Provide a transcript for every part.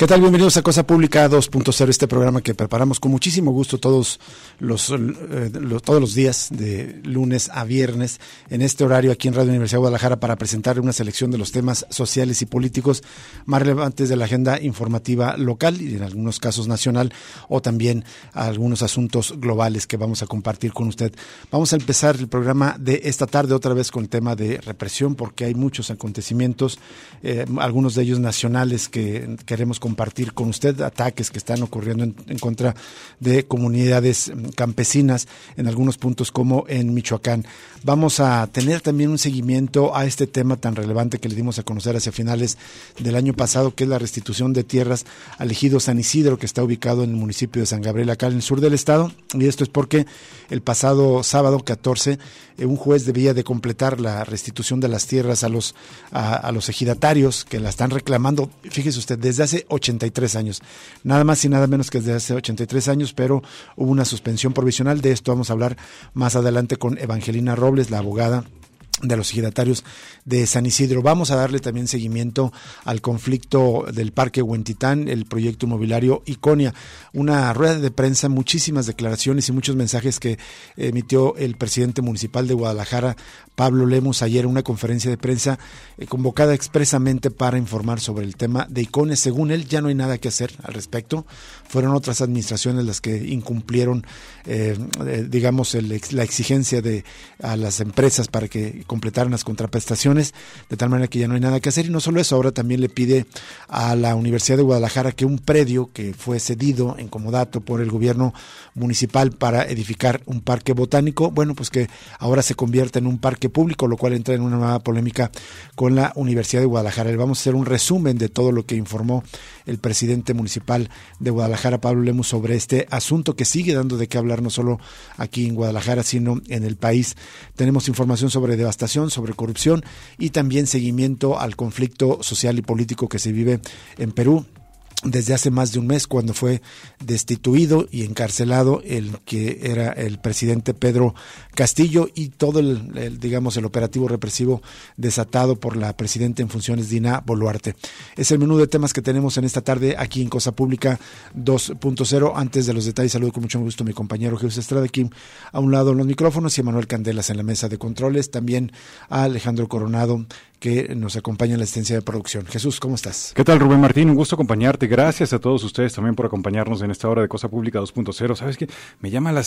¿Qué tal? Bienvenidos a Cosa Pública 2.0, este programa que preparamos con muchísimo gusto todos los, eh, todos los días, de lunes a viernes, en este horario aquí en Radio Universidad de Guadalajara para presentar una selección de los temas sociales y políticos más relevantes de la agenda informativa local y en algunos casos nacional o también algunos asuntos globales que vamos a compartir con usted. Vamos a empezar el programa de esta tarde otra vez con el tema de represión porque hay muchos acontecimientos, eh, algunos de ellos nacionales que queremos compartir compartir con usted ataques que están ocurriendo en, contra de comunidades mm, campesinas en algunos puntos como en Michoacán. Vamos a tener también un seguimiento a este tema tan relevante que le dimos a conocer hacia finales del año pasado, que es la restitución de tierras al ejido San Isidro, que está ubicado en el municipio de San Gabriel, acá en el sur del estado. Y esto es porque el pasado sábado 14, eh, un juez debía de completar la restitución de las tierras a los, a, los ejidatarios que la están reclamando, fíjese usted, desde hace 83 años. Nada más y nada menos que desde hace 83 años, pero hubo una suspensión provisional. De esto vamos a hablar más adelante con Evangelina la abogada de los ejidatarios de San Isidro. Vamos a darle también seguimiento al conflicto del Parque Huentitán, el proyecto inmobiliario Iconia. Una rueda de prensa, muchísimas declaraciones y muchos mensajes que emitió el presidente municipal de Guadalajara, Pablo Lemos, ayer en una conferencia de prensa eh, convocada expresamente para informar sobre el tema de Iconia. Según él, ya no hay nada que hacer al respecto. Fueron otras administraciones las que incumplieron, eh, eh, digamos, la exigencia de a las empresas para que completaran las contraprestaciones, de tal manera que ya no hay nada que hacer. Y no solo eso, ahora también le pide a la Universidad de Guadalajara que un predio que fue cedido en comodato por el gobierno municipal para edificar un parque botánico, bueno, pues que ahora se convierta en un parque público, lo cual entra en una nueva polémica con la Universidad de Guadalajara. Vamos a hacer un resumen de todo lo que informó el presidente municipal de Guadalajara, Pablo Lemus, sobre este asunto que sigue dando de qué hablar no solo aquí en Guadalajara, sino en el país. Tenemos información sobre devastación sobre corrupción y también seguimiento al conflicto social y político que se vive en Perú desde hace más de un mes cuando fue destituido y encarcelado el que era el presidente Pedro Castillo y todo el, digamos el operativo represivo desatado por la presidenta en funciones Dina Boluarte. Es el menú de temas que tenemos en esta tarde aquí en Cosa Pública 2.0. Antes de los detalles saludo con mucho gusto a mi compañero Jesús Estrada aquí a un lado los micrófonos y a Manuel Candelas en la mesa de controles, también a Alejandro Coronado que nos acompaña en la asistencia de producción. Jesús, ¿cómo estás? ¿Qué tal, Rubén Martín? Un gusto acompañarte. Gracias a todos ustedes también por acompañarnos en esta hora de Cosa Pública 2.0. ¿Sabes qué? Me llama la,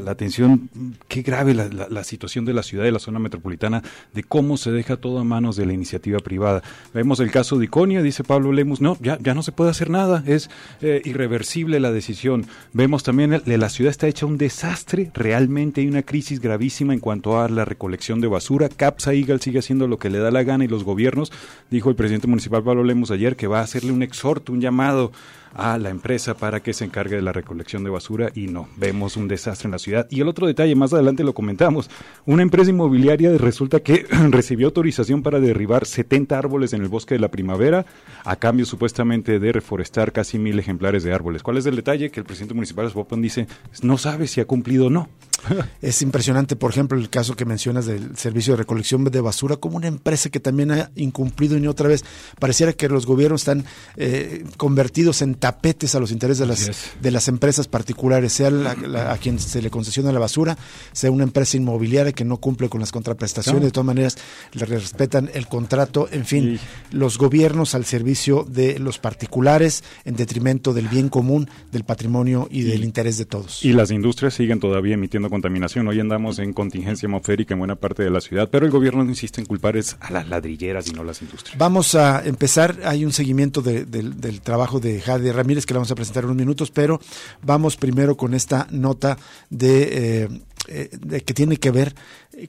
la, atención qué grave la, situación de la ciudad y la zona metropolitana, de cómo se deja todo a manos de la iniciativa privada. Vemos el caso de Iconia, dice Pablo Lemus, no, ya, ya no se puede hacer nada, es eh, irreversible la decisión. Vemos también que la ciudad está hecha un desastre, realmente hay una crisis gravísima en cuanto a la recolección de basura. Capsa Eagle sigue haciendo lo que le da la gana y los gobiernos, dijo el presidente municipal Pablo Lemos ayer, que va a hacerle un exhorto, un llamado a la empresa para que se encargue de la recolección de basura y no, vemos un desastre en la ciudad. Y el otro detalle, más adelante lo comentamos, una empresa inmobiliaria resulta que recibió autorización para derribar 70 árboles en el bosque de la primavera a cambio supuestamente de reforestar casi mil ejemplares de árboles. ¿Cuál es el detalle? Que el presidente municipal de Spopan dice, no sabe si ha cumplido o no. es impresionante, por ejemplo, el caso que mencionas del servicio de recolección de basura como una empresa que también ha incumplido y otra vez pareciera que los gobiernos están eh, convertidos en tapetes a los intereses de las, de las empresas particulares, sea a quien se le concesiona la basura, sea una empresa inmobiliaria que no cumple con las contraprestaciones, de todas maneras le respetan el contrato, en fin, los gobiernos al servicio de los particulares en detrimento del bien común, del patrimonio y del interés de todos. Y las industrias siguen todavía emitiendo contaminación. Hoy andamos en contingencia atmosférica en buena parte de la ciudad, pero el gobierno insiste en culpar es a las ladrilleras y no las industrias. Vamos a empezar, hay un seguimiento del trabajo de Jade Ramírez que le vamos a presentar en unos minutos, pero vamos primero con esta nota de... Eh, de, que tiene que ver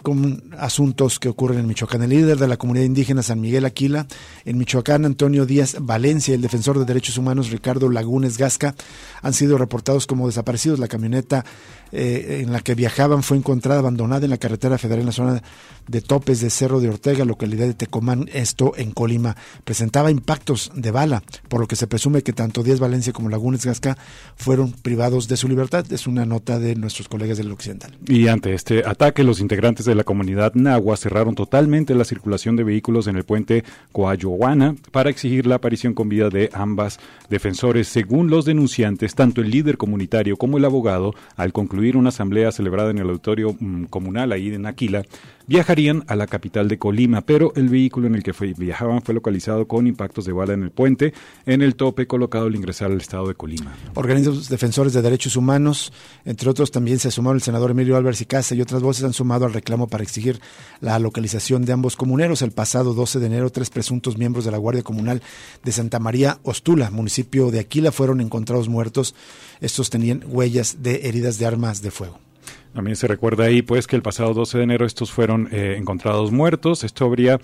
con asuntos que ocurren en Michoacán. El líder de la comunidad indígena San Miguel Aquila, en Michoacán, Antonio Díaz Valencia, el defensor de derechos humanos Ricardo Lagunes Gasca, han sido reportados como desaparecidos. La camioneta eh, en la que viajaban fue encontrada abandonada en la carretera federal en la zona de Topes de Cerro de Ortega, localidad de Tecomán, esto en Colima. Presentaba impactos de bala, por lo que se presume que tanto Díaz Valencia como Lagunes Gasca fueron privados de su libertad. Es una nota de nuestros colegas del Occidental. Y ante este ataque, los integrantes de la comunidad Nahua cerraron totalmente la circulación de vehículos en el puente Coayohuana para exigir la aparición con vida de ambas defensores. Según los denunciantes, tanto el líder comunitario como el abogado, al concluir una asamblea celebrada en el auditorio mm, comunal ahí en Aquila, viajarían a la capital de Colima, pero el vehículo en el que viajaban fue localizado con impactos de bala en el puente, en el tope colocado al ingresar al estado de Colima. Organismos defensores de derechos humanos, entre otros también se sumaron el senador Emilio Álvarez y Casa y otras voces han sumado al reclamo para exigir la localización de ambos comuneros. El pasado 12 de enero, tres presuntos miembros de la Guardia Comunal de Santa María Ostula, municipio de Aquila, fueron encontrados muertos. Estos tenían huellas de heridas de armas de fuego. También se recuerda ahí pues que el pasado 12 de enero estos fueron eh, encontrados muertos. Esto habría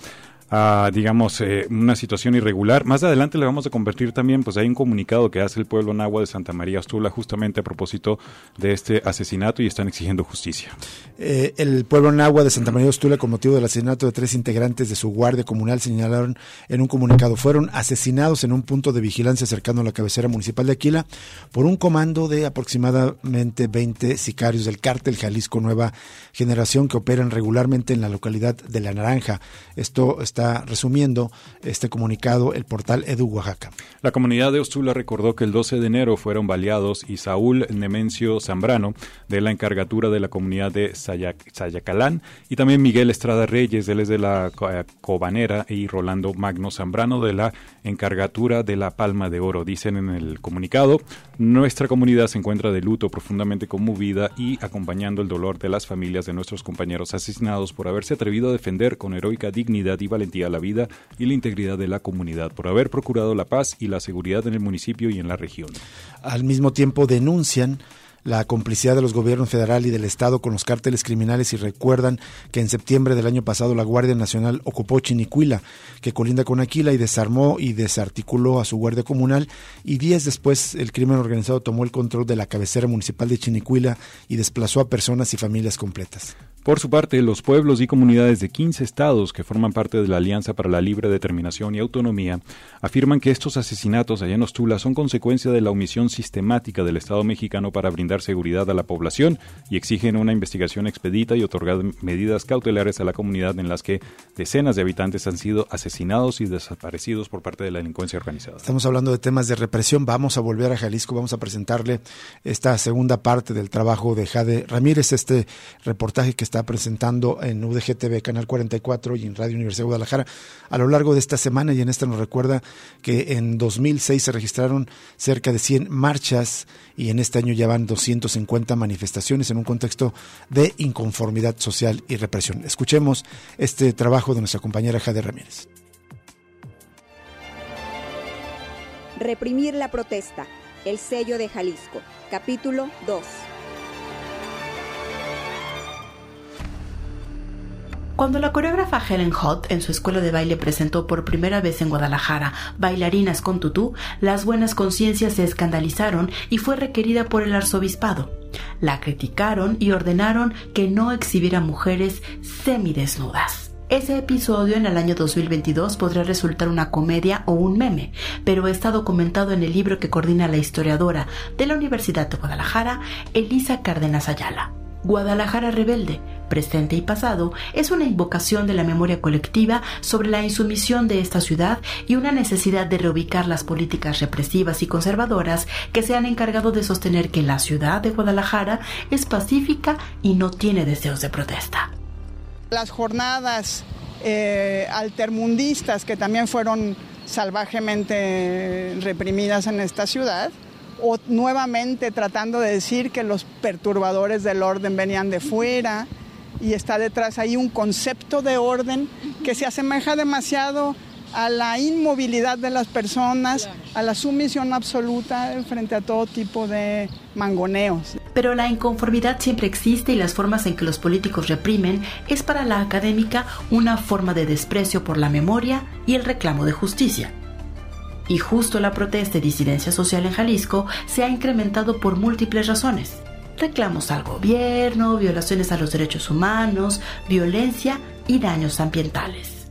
a, digamos, eh, una situación irregular. Más adelante le vamos a convertir también, pues hay un comunicado que hace el pueblo Nahua de Santa María Ostula justamente a propósito de este asesinato y están exigiendo justicia. Eh, el pueblo Nahua de Santa María Ostula, con motivo del asesinato de tres integrantes de su guardia comunal, señalaron en un comunicado, fueron asesinados en un punto de vigilancia cercano a la cabecera municipal de Aquila por un comando de aproximadamente 20 sicarios del cártel Jalisco Nueva Generación que operan regularmente en la localidad de La Naranja. Esto está resumiendo este comunicado el portal Edu Oaxaca. La comunidad de Ostula recordó que el 12 de enero fueron baleados y Saúl Nemencio Zambrano de la encargatura de la comunidad de Sayacalán y también Miguel Estrada Reyes, él es de la eh, Cobanera y Rolando Magno Zambrano de la encargatura de la Palma de Oro. Dicen en el comunicado, nuestra comunidad se encuentra de luto profundamente conmovida y acompañando el dolor de las familias de nuestros compañeros asesinados por haberse atrevido a defender con heroica dignidad y valentía la vida y la integridad de la comunidad, por haber procurado la paz y la seguridad en el municipio y en la región. Al mismo tiempo denuncian la complicidad de los gobiernos federal y del Estado con los cárteles criminales y recuerdan que en septiembre del año pasado la Guardia Nacional ocupó Chinicuila, que colinda con Aquila, y desarmó y desarticuló a su Guardia Comunal, y días después el crimen organizado tomó el control de la cabecera municipal de Chinicuila y desplazó a personas y familias completas. Por su parte, los pueblos y comunidades de 15 estados que forman parte de la Alianza para la Libre Determinación y Autonomía afirman que estos asesinatos allá en Ostula son consecuencia de la omisión sistemática del Estado mexicano para brindar seguridad a la población y exigen una investigación expedita y otorgar medidas cautelares a la comunidad en las que decenas de habitantes han sido asesinados y desaparecidos por parte de la delincuencia organizada. Estamos hablando de temas de represión. Vamos a volver a Jalisco, vamos a presentarle esta segunda parte del trabajo de Jade Ramírez, este reportaje que está presentando en UDGTV Canal 44 y en Radio Universidad de Guadalajara a lo largo de esta semana y en esta nos recuerda que en 2006 se registraron cerca de 100 marchas y en este año ya van 250 manifestaciones en un contexto de inconformidad social y represión. Escuchemos este trabajo de nuestra compañera Jade Ramírez. Reprimir la protesta. El sello de Jalisco. Capítulo 2. Cuando la coreógrafa Helen Hutt en su escuela de baile presentó por primera vez en Guadalajara bailarinas con tutú, las buenas conciencias se escandalizaron y fue requerida por el arzobispado. La criticaron y ordenaron que no exhibiera mujeres semidesnudas. Ese episodio en el año 2022 podría resultar una comedia o un meme, pero está documentado en el libro que coordina la historiadora de la Universidad de Guadalajara, Elisa Cárdenas Ayala. Guadalajara Rebelde, presente y pasado, es una invocación de la memoria colectiva sobre la insumisión de esta ciudad y una necesidad de reubicar las políticas represivas y conservadoras que se han encargado de sostener que la ciudad de Guadalajara es pacífica y no tiene deseos de protesta. Las jornadas eh, altermundistas que también fueron salvajemente reprimidas en esta ciudad, o nuevamente tratando de decir que los perturbadores del orden venían de fuera y está detrás ahí un concepto de orden que se asemeja demasiado a la inmovilidad de las personas, a la sumisión absoluta frente a todo tipo de mangoneos. Pero la inconformidad siempre existe y las formas en que los políticos reprimen es para la académica una forma de desprecio por la memoria y el reclamo de justicia. Y justo la protesta y disidencia social en Jalisco se ha incrementado por múltiples razones. Reclamos al gobierno, violaciones a los derechos humanos, violencia y daños ambientales.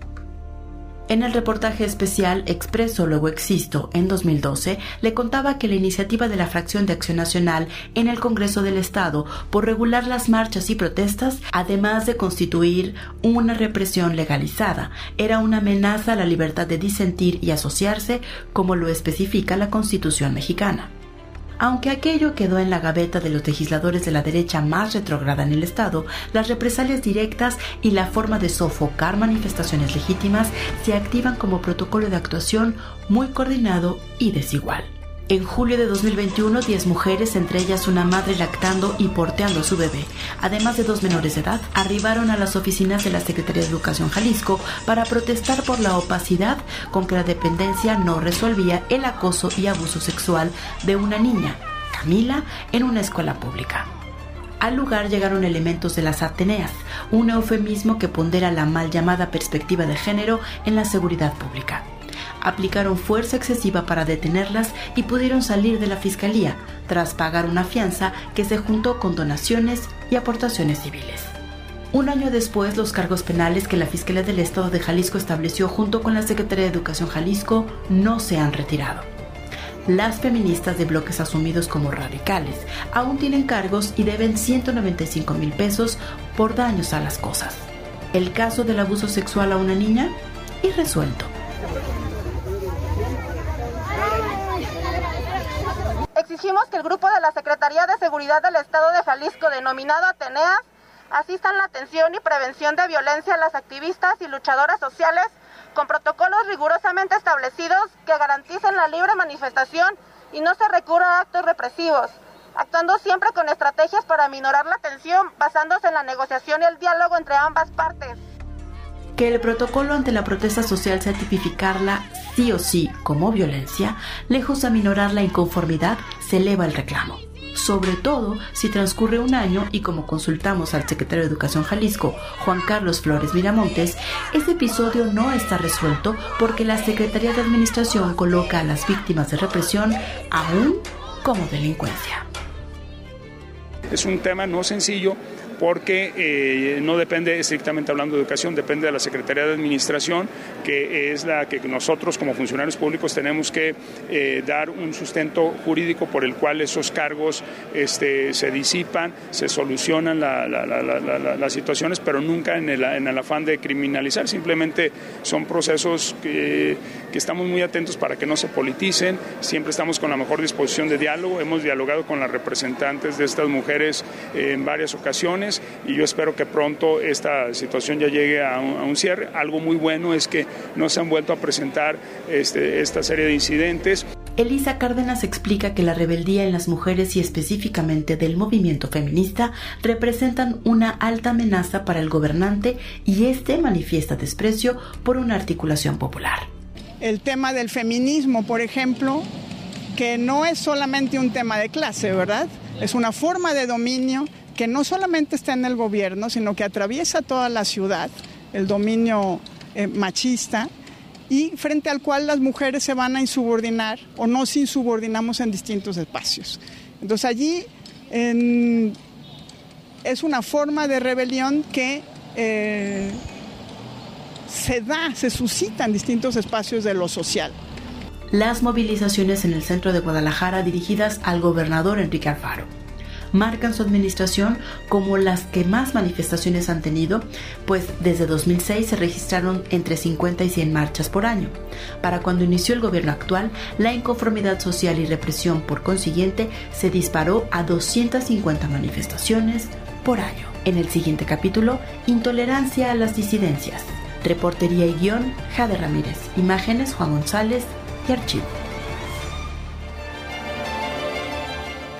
En el reportaje especial Expreso Luego Existo en 2012, le contaba que la iniciativa de la Fracción de Acción Nacional en el Congreso del Estado por regular las marchas y protestas, además de constituir una represión legalizada, era una amenaza a la libertad de disentir y asociarse, como lo especifica la Constitución mexicana. Aunque aquello quedó en la gaveta de los legisladores de la derecha más retrograda en el Estado, las represalias directas y la forma de sofocar manifestaciones legítimas se activan como protocolo de actuación muy coordinado y desigual. En julio de 2021, 10 mujeres, entre ellas una madre lactando y porteando a su bebé, además de dos menores de edad, arribaron a las oficinas de la Secretaría de Educación Jalisco para protestar por la opacidad con que la dependencia no resolvía el acoso y abuso sexual de una niña, Camila, en una escuela pública. Al lugar llegaron elementos de las Ateneas, un eufemismo que pondera la mal llamada perspectiva de género en la seguridad pública aplicaron fuerza excesiva para detenerlas y pudieron salir de la fiscalía tras pagar una fianza que se juntó con donaciones y aportaciones civiles. Un año después, los cargos penales que la Fiscalía del Estado de Jalisco estableció junto con la Secretaría de Educación Jalisco no se han retirado. Las feministas de bloques asumidos como radicales aún tienen cargos y deben 195 mil pesos por daños a las cosas. El caso del abuso sexual a una niña, irresuelto. Exigimos que el grupo de la Secretaría de Seguridad del Estado de Jalisco, denominado Ateneas, asistan la atención y prevención de violencia a las activistas y luchadoras sociales con protocolos rigurosamente establecidos que garanticen la libre manifestación y no se recurra a actos represivos, actuando siempre con estrategias para minorar la tensión basándose en la negociación y el diálogo entre ambas partes que el protocolo ante la protesta social sea tipificarla sí o sí como violencia, lejos de aminorar la inconformidad, se eleva el reclamo. Sobre todo si transcurre un año y como consultamos al secretario de Educación Jalisco, Juan Carlos Flores Miramontes, este episodio no está resuelto porque la Secretaría de Administración coloca a las víctimas de represión aún como delincuencia. Es un tema no sencillo porque eh, no depende estrictamente hablando de educación, depende de la Secretaría de Administración, que es la que nosotros como funcionarios públicos tenemos que eh, dar un sustento jurídico por el cual esos cargos este, se disipan, se solucionan las situaciones, pero nunca en el, en el, afán de criminalizar, simplemente son procesos que, que estamos muy atentos para que no se politicen, siempre estamos con la mejor disposición de diálogo, hemos dialogado con las representantes de estas mujeres en varias ocasiones, y yo espero que pronto esta situación ya llegue a un, cierre. Algo muy bueno es que no se han vuelto a presentar este, esta serie de incidentes. Elisa Cárdenas explica que la rebeldía en las mujeres y específicamente del movimiento feminista representan una alta amenaza para el gobernante y este manifiesta desprecio por una articulación popular. El tema del feminismo, por ejemplo, que no es solamente un tema de clase, ¿verdad? Es una forma de dominio que no solamente está en el gobierno, sino que atraviesa toda la ciudad, el dominio eh, machista, y frente al cual las mujeres se van a insubordinar o nos insubordinamos en distintos espacios. Entonces allí es una forma de rebelión que eh, se da, se suscita en distintos espacios de lo social. Las movilizaciones en el centro de Guadalajara dirigidas al gobernador Enrique Alfaro marcan su administración como las que más manifestaciones han tenido, pues desde 2006 se registraron entre 50 y 100 marchas por año. Para cuando inició el gobierno actual, la inconformidad social y represión por consiguiente se disparó a 250 manifestaciones por año. En el siguiente capítulo, intolerancia a las disidencias. Reportería y guion, Jade Ramírez. Imágenes, Juan González y archivo.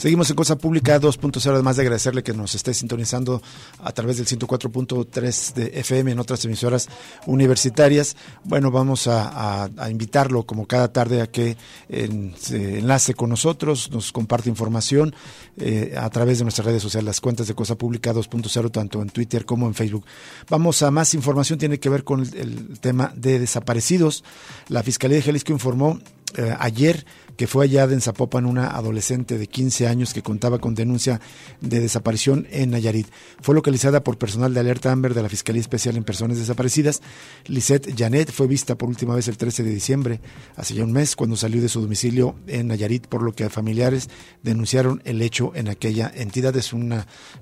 Seguimos en Cosa Pública 2.0, además de agradecerle que nos esté sintonizando a través del 104.3 de FM en otras emisoras universitarias. Bueno, vamos a, invitarlo como cada tarde a que enlace con nosotros, nos comparte información eh, a través de nuestras redes sociales, las cuentas de Cosa Pública 2.0, tanto en Twitter como en Facebook. Vamos a más información, tiene que ver con el, tema de desaparecidos. La Fiscalía de Jalisco informó eh, ayer que fue hallada en Zapopan una adolescente de 15 años que contaba con denuncia de desaparición en Nayarit. Fue localizada por personal de alerta Amber de la Fiscalía Especial en Personas Desaparecidas. Lisette Janet fue vista por última vez el 13 de diciembre, hace ya un mes, cuando salió de su domicilio en Nayarit, por lo que familiares denunciaron el hecho en aquella entidad. Es un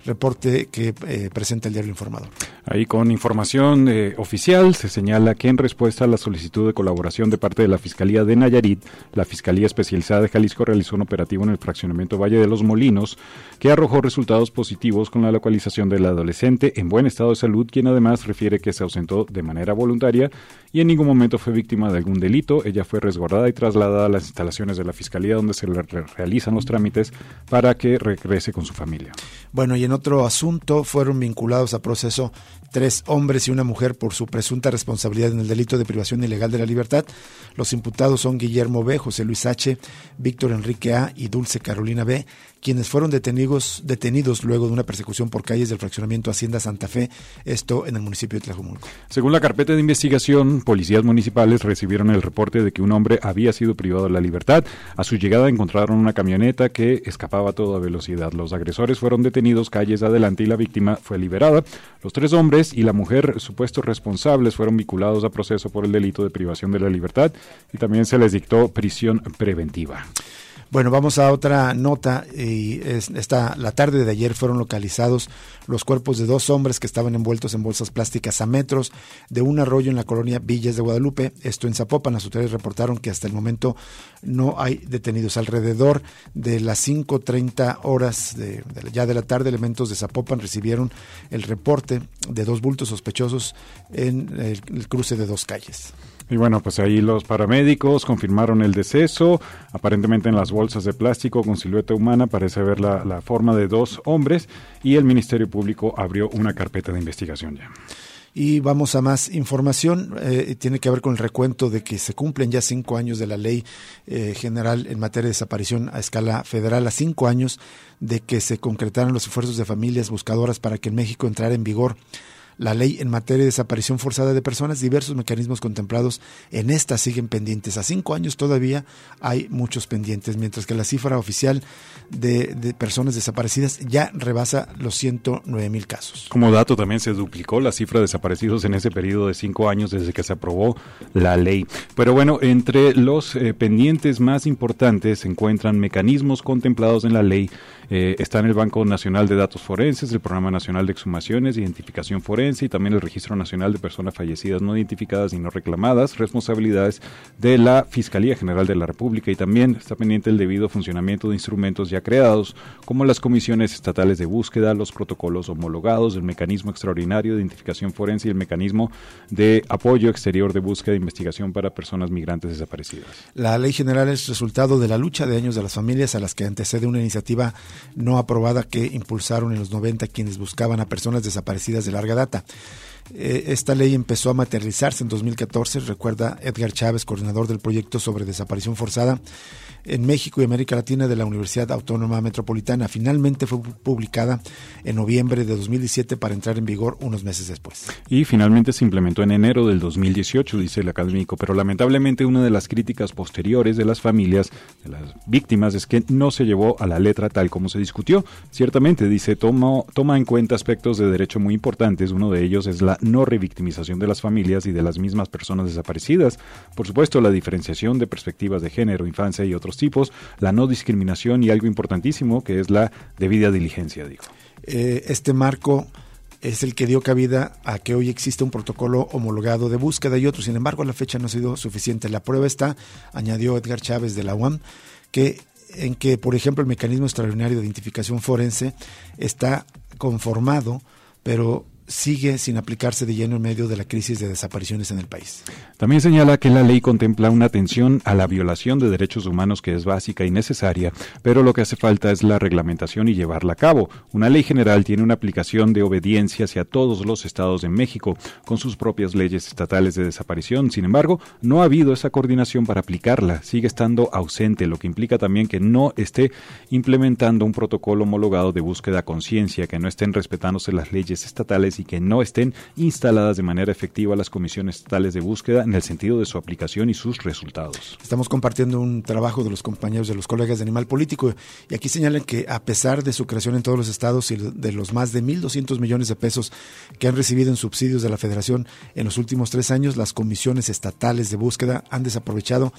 reporte que eh, presenta el diario Informador. Ahí con información eh, oficial se señala que en respuesta a la solicitud de colaboración de parte de la Fiscalía de Nayarit, la Fiscalía Especial especializada de Jalisco realizó un operativo en el fraccionamiento Valle de los Molinos que arrojó resultados positivos con la localización del adolescente en buen estado de salud, quien además refiere que se ausentó de manera voluntaria y en ningún momento fue víctima de algún delito. Ella fue resguardada y trasladada a las instalaciones de la Fiscalía donde se le realizan los trámites para que regrese con su familia. Bueno, y en otro asunto fueron vinculados a proceso tres hombres y una mujer por su presunta responsabilidad en el delito de privación ilegal de la libertad. Los imputados son Guillermo B., José Luis H., Víctor Enrique A. y Dulce Carolina B., quienes fueron detenidos, luego de una persecución por calles del fraccionamiento Hacienda Santa Fe, esto en el municipio de Tlajumulco. Según la carpeta de investigación, policías municipales recibieron el reporte de que un hombre había sido privado de la libertad. A su llegada encontraron una camioneta que escapaba a toda velocidad. Los agresores fueron detenidos calles adelante y la víctima fue liberada. Los tres hombres y la mujer supuestos responsables fueron vinculados a proceso por el delito de privación de la libertad y también se les dictó prisión preventiva. Bueno, vamos a otra nota. Y esta, la tarde de ayer fueron localizados los cuerpos de dos hombres que estaban envueltos en bolsas plásticas a metros de un arroyo en la colonia Villas de Guadalupe. Esto en Zapopan. Las autoridades reportaron que hasta el momento no hay detenidos. Alrededor de las 5.30 horas de, ya de la tarde, elementos de Zapopan recibieron el reporte de dos bultos sospechosos en el cruce de dos calles. Y bueno, pues ahí los paramédicos confirmaron el deceso. Aparentemente en las bolsas de plástico con silueta humana parece haber la, forma de dos hombres y el Ministerio Público abrió una carpeta de investigación ya. Y vamos a más información. Eh, tiene que ver con el recuento de que se cumplen ya cinco años de la ley eh, general en materia de desaparición a escala federal, a cinco años de que se concretaron los esfuerzos de familias buscadoras para que en México entrara en vigor la ley en materia de desaparición forzada de personas, diversos mecanismos contemplados en esta siguen pendientes. A cinco años todavía hay muchos pendientes, mientras que la cifra oficial de, personas desaparecidas ya rebasa los 109 mil casos. Como dato también se duplicó la cifra de desaparecidos en ese periodo de cinco años desde que se aprobó la ley. Pero bueno, entre los eh, pendientes más importantes se encuentran mecanismos contemplados en la ley eh, está en el Banco Nacional de Datos Forenses, el Programa Nacional de Exhumaciones, Identificación Forense y también el Registro Nacional de Personas Fallecidas No Identificadas y No Reclamadas, responsabilidades de la Fiscalía General de la República y también está pendiente el debido funcionamiento de instrumentos ya creados, como las comisiones estatales de búsqueda, los protocolos homologados, el mecanismo extraordinario de identificación forense y el mecanismo de apoyo exterior de búsqueda e investigación para personas migrantes desaparecidas. La ley general es resultado de la lucha de años de las familias a las que antecede una iniciativa no aprobada que impulsaron en los 90 quienes buscaban a personas desaparecidas de larga data. Eh, esta ley empezó a materializarse en 2014, recuerda Edgar Chávez, coordinador del proyecto sobre desaparición forzada en México y América Latina de la Universidad Autónoma Metropolitana. Finalmente fue publicada en noviembre de 2017 para entrar en vigor unos meses después. Y finalmente se implementó en enero del 2018, dice el académico, pero lamentablemente una de las críticas posteriores de las familias de las víctimas es que no se llevó a la letra tal como se discutió. Ciertamente, dice, toma, toma en cuenta aspectos de derecho muy importantes, uno de ellos es la no revictimización de las familias y de las mismas personas desaparecidas, por supuesto la diferenciación de perspectivas de género, infancia y otros tipos, la no discriminación y algo importantísimo que es la debida diligencia, digo. Eh, este marco es el que dio cabida a que hoy existe un protocolo homologado de búsqueda y otro. Sin embargo, la fecha no ha sido suficiente. La prueba está, añadió Edgar Chávez de la UAM, que en que, por ejemplo, el mecanismo extraordinario de identificación forense está conformado, pero sigue sin aplicarse de lleno en medio de la crisis de desapariciones en el país. También señala que la ley contempla una atención a la violación de derechos humanos que es básica y necesaria, pero lo que hace falta es la reglamentación y llevarla a cabo. Una ley general tiene una aplicación de obediencia hacia todos los estados de México, con sus propias leyes estatales de desaparición. Sin embargo, no ha habido esa coordinación para aplicarla. Sigue estando ausente, lo que implica también que no esté implementando un protocolo homologado de búsqueda conciencia, que no estén respetándose las leyes estatales y que no estén instaladas de manera efectiva las comisiones estatales de búsqueda en el sentido de su aplicación y sus resultados. Estamos compartiendo un trabajo de los compañeros de los colegas de Animal Político y aquí señalan que a pesar de su creación en todos los estados y de los más de 1.200 millones de pesos que han recibido en subsidios de la Federación en los últimos tres años, las comisiones estatales de búsqueda han desaprovechado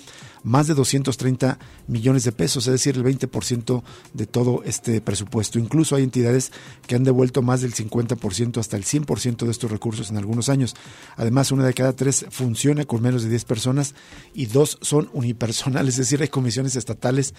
más de 230 millones de pesos, es decir, el 20% de todo este presupuesto. Incluso hay entidades que han devuelto más del 50% hasta el 100% de estos recursos en algunos años. Además, una de cada tres funciona con menos de 10 personas y dos son unipersonales, es decir, hay comisiones estatales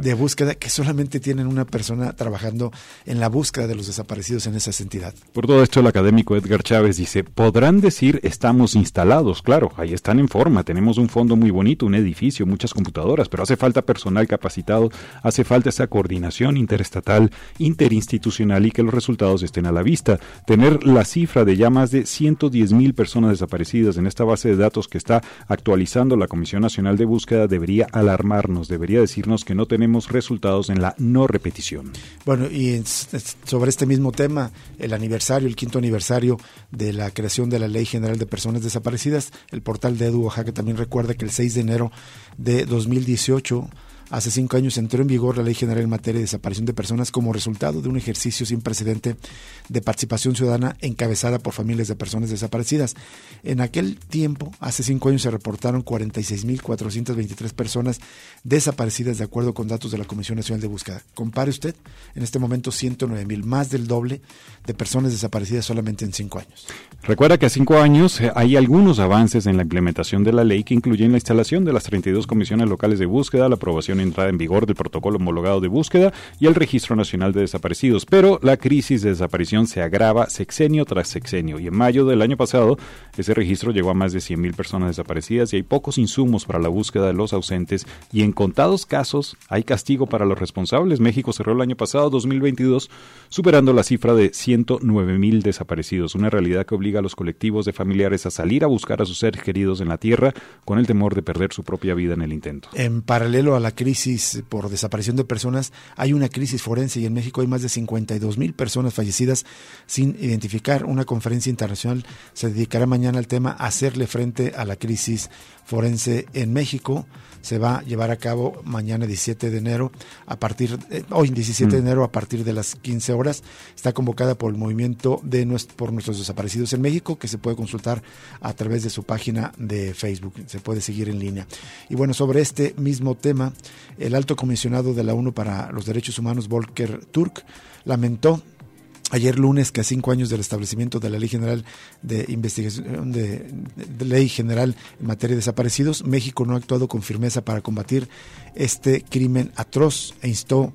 de búsqueda que solamente tienen una persona trabajando en la búsqueda de los desaparecidos en esa entidad. Por todo esto, el académico Edgar Chávez dice, podrán decir estamos instalados, claro, ahí están en forma, tenemos un fondo muy bonito, un edificio, muchas computadoras, pero hace falta personal capacitado, hace falta esa coordinación interestatal, interinstitucional y que los resultados estén a la vista. Tener la cifra de ya más de 110 mil personas desaparecidas en esta base de datos que está actualizando la Comisión Nacional de Búsqueda debería alarmarnos, debería decirnos que no tenemos resultados en la no repetición. Bueno, y sobre este mismo tema, el aniversario, el quinto aniversario de la creación de la Ley General de Personas Desaparecidas, el portal de Edu Oaxaca también recuerda que el 6 de enero de 2018 Hace cinco años entró en vigor la Ley General en materia de desaparición de personas como resultado de un ejercicio sin precedente de participación ciudadana encabezada por familias de personas desaparecidas. En aquel tiempo, hace cinco años, se reportaron 46.423 personas desaparecidas de acuerdo con datos de la Comisión Nacional de Búsqueda. Compare usted, en este momento 109.000, más del doble de personas desaparecidas solamente en cinco años. Recuerda que a cinco años eh, hay algunos avances en la implementación de la ley que incluyen la instalación de las 32 comisiones locales de búsqueda, la aprobación entrada en vigor del protocolo homologado de búsqueda y el Registro Nacional de Desaparecidos. Pero la crisis de desaparición se agrava sexenio tras sexenio y en mayo del año pasado ese registro llegó a más de 100.000 personas desaparecidas y hay pocos insumos para la búsqueda de los ausentes y en contados casos hay castigo para los responsables. México cerró el año pasado, 2022, superando la cifra de 109.000 desaparecidos, una realidad que obliga a los colectivos de familiares a salir a buscar a sus seres queridos en la tierra con el temor de perder su propia vida en el intento. En paralelo a la crisis crisis por desaparición de personas, hay una crisis forense y en México hay más de 52 mil personas fallecidas sin identificar. Una conferencia internacional se dedicará mañana al tema hacerle frente a la crisis forense en México se va a llevar a cabo mañana 17 de enero a partir hoy 17 de mm. enero a partir de las 15 horas está convocada por el movimiento de por nuestros desaparecidos en México que se puede consultar a través de su página de Facebook se puede seguir en línea y bueno sobre este mismo tema el alto comisionado de la ONU para los Derechos Humanos Volker Turk lamentó ayer lunes que a cinco años del establecimiento de la Ley General de Investigación de, Ley General en materia de desaparecidos, México no ha actuado con firmeza para combatir este crimen atroz e instó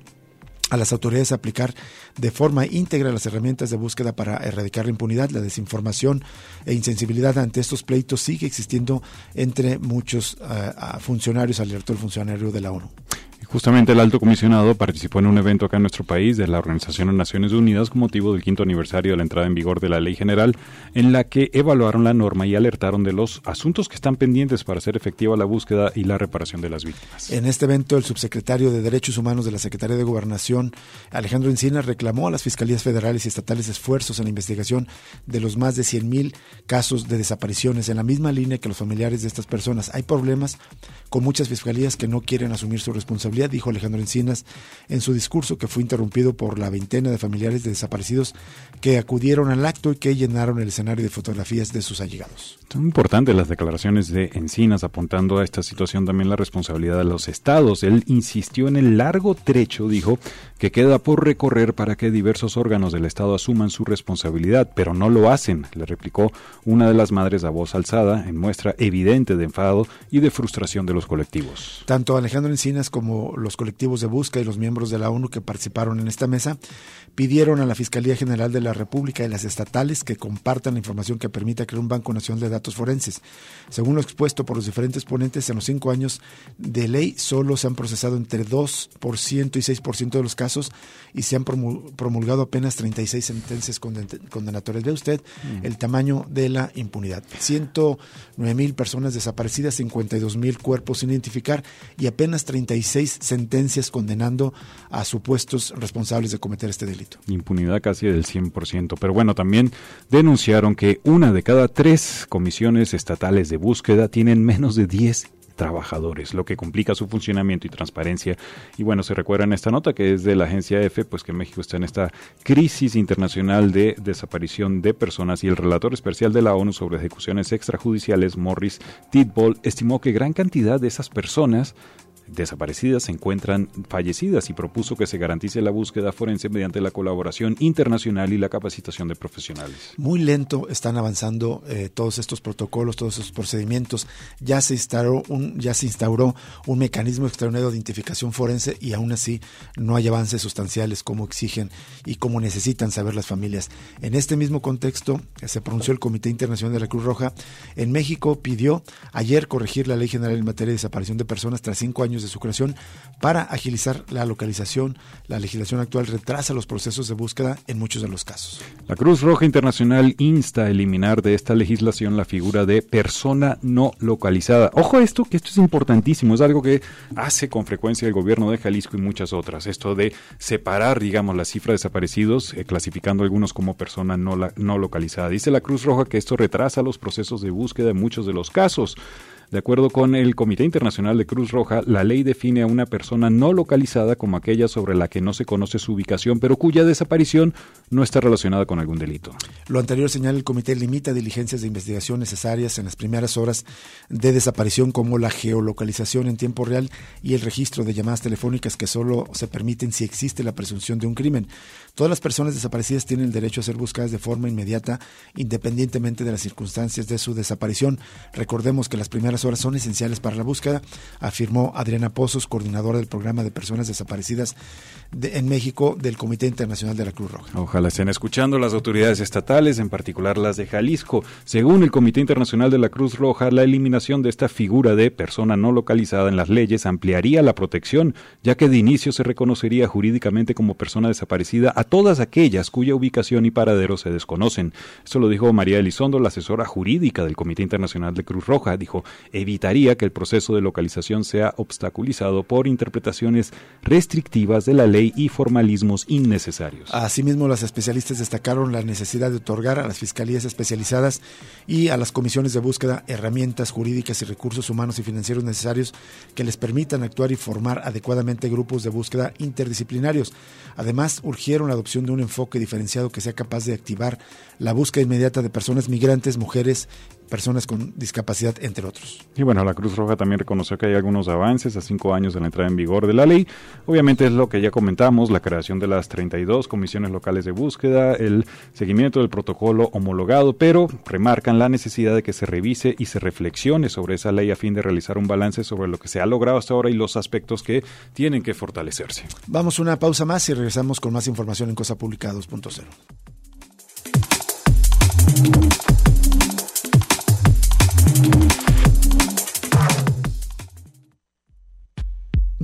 a las autoridades aplicar de forma íntegra las herramientas de búsqueda para erradicar la impunidad, la desinformación e insensibilidad ante estos pleitos sigue existiendo entre muchos eh, funcionarios, alertó el funcionario de la ONU. Justamente el alto comisionado participó en un evento acá en nuestro país de la Organización de Naciones Unidas con motivo del quinto aniversario de la entrada en vigor de la ley general, en la que evaluaron la norma y alertaron de los asuntos que están pendientes para hacer efectiva la búsqueda y la reparación de las víctimas. En este evento, el subsecretario de Derechos Humanos de la Secretaría de Gobernación, Alejandro Encina, reclamó a las fiscalías federales y estatales esfuerzos en la investigación de los más de 100.000 casos de desapariciones, en la misma línea que los familiares de estas personas. Hay problemas con muchas fiscalías que no quieren asumir su responsabilidad familia, dijo Alejandro Encinas en su discurso que fue interrumpido por la veintena de familiares de desaparecidos que acudieron al acto y que llenaron el escenario de fotografías de sus allegados. Son importantes las declaraciones de Encinas apuntando a esta situación también la responsabilidad de los estados. Él insistió en el largo trecho, dijo, que queda por recorrer para que diversos órganos del estado asuman su responsabilidad, pero no lo hacen, le replicó una de las madres a voz alzada en muestra evidente de enfado y de frustración de los colectivos. Tanto Alejandro Encinas como los colectivos de busca y los miembros de la ONU que participaron en esta mesa pidieron a la Fiscalía General de la República y las estatales que compartan la información que permita crear un Banco Nacional de Datos Forenses. Según lo expuesto por los diferentes ponentes, en los cinco años de ley solo se han procesado entre 2% y 6% de los casos y se han promulgado apenas 36 sentencias condenatorias. Ve usted mm. el tamaño de la impunidad. 109 mil personas desaparecidas, 52 mil cuerpos sin identificar y apenas 36 sentencias condenando a supuestos responsables de cometer este delito. Impunidad casi del 100%. Pero bueno, también denunciaron que una de cada tres comisiones estatales de búsqueda tienen menos de 10 trabajadores, lo que complica su funcionamiento y transparencia. Y bueno, se recuerda en esta nota que es de la agencia EFE, pues que México está en esta crisis internacional de desaparición de personas y el relator especial de la ONU sobre ejecuciones extrajudiciales, Morris Titbol, estimó que gran cantidad de esas personas desaparecidas se encuentran fallecidas y propuso que se garantice la búsqueda forense mediante la colaboración internacional y la capacitación de profesionales. Muy lento están avanzando eh, todos estos protocolos, todos estos procedimientos. Ya se instauró un, ya se instauró un mecanismo extraordinario de identificación forense y aún así no hay avances sustanciales como exigen y como necesitan saber las familias. En este mismo contexto eh, se pronunció el Comité Internacional de la Cruz Roja. En México pidió ayer corregir la Ley General en materia de desaparición de personas tras cinco años de su creación para agilizar la localización. La legislación actual retrasa los procesos de búsqueda en muchos de los casos. La Cruz Roja Internacional insta a eliminar de esta legislación la figura de persona no localizada. Ojo a esto, que esto es importantísimo, es algo que hace con frecuencia el gobierno de Jalisco y muchas otras. Esto de separar, digamos, la cifra de desaparecidos, eh, clasificando algunos como persona no, no localizada. Dice la Cruz Roja que esto retrasa los procesos de búsqueda en muchos de los casos. De acuerdo con el Comité Internacional de Cruz Roja, la ley define a una persona no localizada como aquella sobre la que no se conoce su ubicación, pero cuya desaparición no está relacionada con algún delito. Lo anterior señala el comité limita diligencias de investigación necesarias en las primeras horas de desaparición como la geolocalización en tiempo real y el registro de llamadas telefónicas que solo se permiten si existe la presunción de un crimen. Todas las personas desaparecidas tienen el derecho a ser buscadas de forma inmediata, independientemente de las circunstancias de su desaparición. Recordemos que las primeras horas son esenciales para la búsqueda, afirmó Adriana Pozos, coordinadora del programa de personas desaparecidas en México del Comité Internacional de la Cruz Roja. Ojalá estén escuchando las autoridades estatales, en particular las de Jalisco. Según el Comité Internacional de la Cruz Roja, la eliminación de esta figura de persona no localizada en las leyes ampliaría la protección, ya que de inicio se reconocería jurídicamente como persona desaparecida a todas aquellas cuya ubicación y paradero se desconocen. Esto lo dijo María Elizondo, la asesora jurídica del Comité Internacional de Cruz Roja. Dijo, evitaría que el proceso de localización sea obstaculizado por interpretaciones restrictivas de la ley y formalismos innecesarios. Asimismo, las especialistas destacaron la necesidad de otorgar a las fiscalías especializadas y a las comisiones de búsqueda herramientas jurídicas y recursos humanos y financieros necesarios que les permitan actuar y formar adecuadamente grupos de búsqueda interdisciplinarios. Además, urgieron la adopción de un enfoque diferenciado que sea capaz de activar la búsqueda inmediata de personas migrantes, mujeres personas con discapacidad, entre otros. Y bueno, la Cruz Roja también reconoció que hay algunos avances a cinco años de la entrada en vigor de la ley. Obviamente es lo que ya comentamos, la creación de las 32 comisiones locales de búsqueda, el seguimiento del protocolo homologado, pero remarcan la necesidad de que se revise y se reflexione sobre esa ley a fin de realizar un balance sobre lo que se ha logrado hasta ahora y los aspectos que tienen que fortalecerse. Vamos una pausa más y regresamos con más información en Cosa Pública 2.0.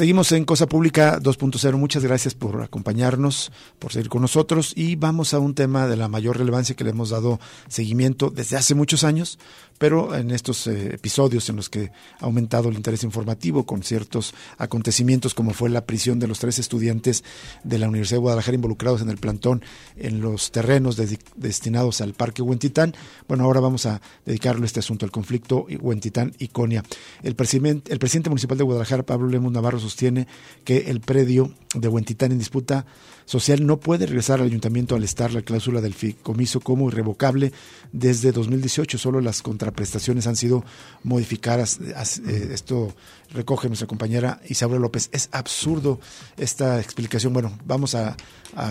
Seguimos en Cosa Pública 2.0. Muchas gracias por acompañarnos, por seguir con nosotros y vamos a un tema de la mayor relevancia que le hemos dado seguimiento desde hace muchos años, pero en estos eh, episodios en los que ha aumentado el interés informativo con ciertos acontecimientos como fue la prisión de los tres estudiantes de la Universidad de Guadalajara involucrados en el plantón en los terrenos destinados al Parque Huentitán. Bueno, ahora vamos a dedicarle este asunto al conflicto Huentitán-Iconia. El, el presidente municipal de Guadalajara, Pablo Lemus Navarro, sostiene que el predio de Huentitán en disputa social no puede regresar al ayuntamiento al estar la cláusula del fideicomiso como irrevocable desde 2018. Solo las contraprestaciones han sido modificadas. Eh, esto recoge nuestra compañera Isabel López. Es absurdo esta explicación. Bueno, vamos a,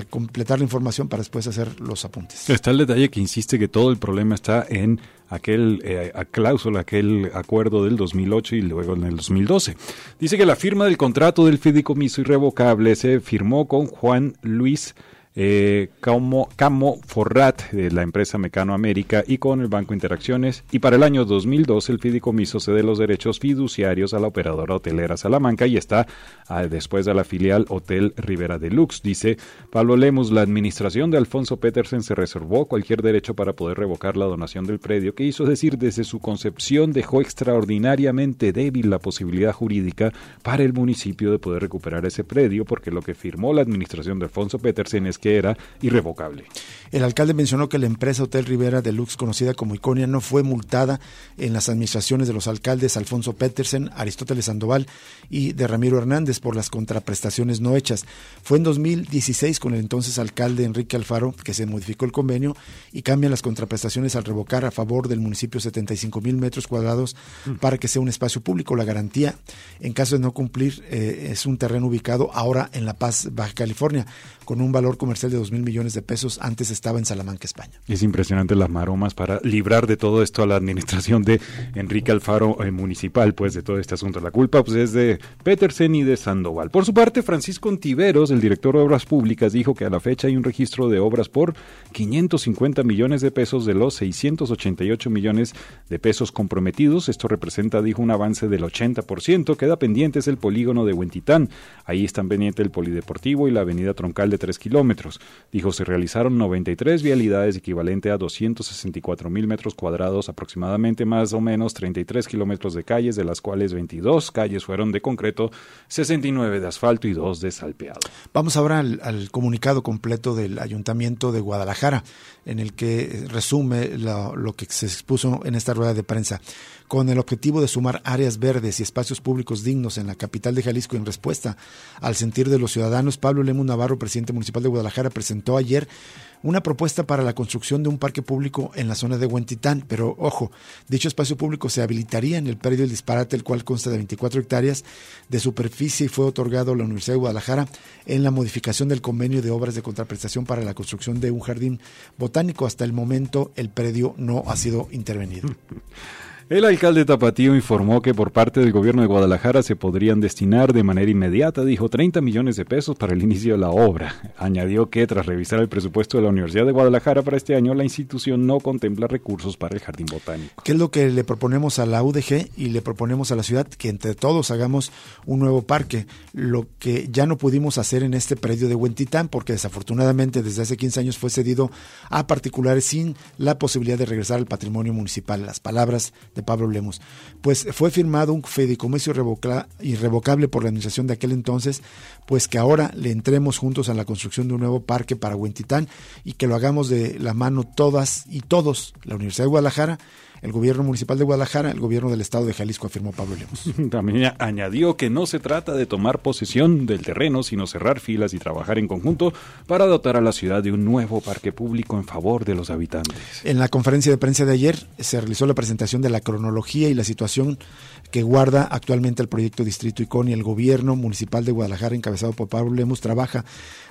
completar la información para después hacer los apuntes. Está el detalle que insiste que todo el problema está en aquel eh, cláusula, aquel acuerdo del 2008 y luego en el 2012. Dice que la firma del contrato del fideicomiso irrevocable se firmó con Juan Luis eh, Camo, Camo Forrat de la empresa Mecano América y con el Banco Interacciones y para el año 2002 el fideicomiso cede los derechos fiduciarios a la operadora hotelera Salamanca y está ah, después a la filial Hotel Rivera Deluxe. Dice Pablo Lemus, la administración de Alfonso Petersen se reservó cualquier derecho para poder revocar la donación del predio que hizo decir desde su concepción dejó extraordinariamente débil la posibilidad jurídica para el municipio de poder recuperar ese predio porque lo que firmó la administración de Alfonso Petersen es que era irrevocable. El alcalde mencionó que la empresa Hotel Rivera Deluxe, conocida como Iconia, no fue multada en las administraciones de los alcaldes Alfonso Petersen, Aristóteles Sandoval y de Ramiro Hernández por las contraprestaciones no hechas. Fue en 2016 con el entonces alcalde Enrique Alfaro que se modificó el convenio y cambian las contraprestaciones al revocar a favor del municipio 75 mil metros cuadrados mm. para que sea un espacio público. La garantía, en caso de no cumplir, eh, es un terreno ubicado ahora en La Paz, Baja California, con un valor comercial de 2 mil millones de pesos. Antes estaba en Salamanca, España. Es impresionante las maromas para librar de todo esto a la administración de Enrique Alfaro eh, municipal, pues de todo este asunto. La culpa pues, es de Petersen y de Sandoval. Por su parte, Francisco Ontiveros, el director de Obras Públicas, dijo que a la fecha hay un registro de obras por 550 millones de pesos de los 688 millones de pesos comprometidos. Esto representa, dijo, un avance del 80%. Queda pendiente el polígono de Huentitán. Ahí están pendientes el polideportivo y la avenida troncal de 3 kilómetros. Dijo, se realizaron 93 vialidades equivalente a 264 mil metros cuadrados, aproximadamente más o menos 33 kilómetros de calles, de las cuales 22 calles fueron de concreto, 69 de asfalto y 2 de salpeado. Vamos ahora al, al comunicado completo del Ayuntamiento de Guadalajara, en el que resume lo, lo que se expuso en esta rueda de prensa con el objetivo de sumar áreas verdes y espacios públicos dignos en la capital de Jalisco en respuesta al sentir de los ciudadanos, Pablo Lemus Navarro, presidente municipal de Guadalajara, presentó ayer una propuesta para la construcción de un parque público en la zona de Huentitán, pero ojo, dicho espacio público se habilitaría en el predio El Disparate, el cual consta de 24 hectáreas de superficie y fue otorgado a la Universidad de Guadalajara en la modificación del convenio de obras de contraprestación para la construcción de un jardín botánico. Hasta el momento el predio no ha sido intervenido. El alcalde Tapatío informó que por parte del gobierno de Guadalajara se podrían destinar de manera inmediata, dijo, 30 millones de pesos para el inicio de la obra. Añadió que tras revisar el presupuesto de la Universidad de Guadalajara para este año, la institución no contempla recursos para el jardín botánico. ¿Qué es lo que le proponemos a la UDG y le proponemos a la ciudad? Que entre todos hagamos un nuevo parque, lo que ya no pudimos hacer en este predio de Huentitán, porque desafortunadamente desde hace 15 años fue cedido a particulares sin la posibilidad de regresar al patrimonio municipal. Las palabras Pablo Lemos. Pues fue firmado un fideicomiso irrevocable por la administración de aquel entonces, pues que ahora le entremos juntos a la construcción de un nuevo parque para Huentitán y que lo hagamos de la mano todas y todos, la Universidad de Guadalajara, el gobierno municipal de Guadalajara, el gobierno del estado de Jalisco, afirmó Pablo Lemos. También añadió que no se trata de tomar posesión del terreno, sino cerrar filas y trabajar en conjunto para dotar a la ciudad de un nuevo parque público en favor de los habitantes. En la conferencia de prensa de ayer se realizó la presentación de la cronología y la situación que guarda actualmente el proyecto Distrito Iconi. El gobierno municipal de Guadalajara, encabezado por Pablo Lemos, trabaja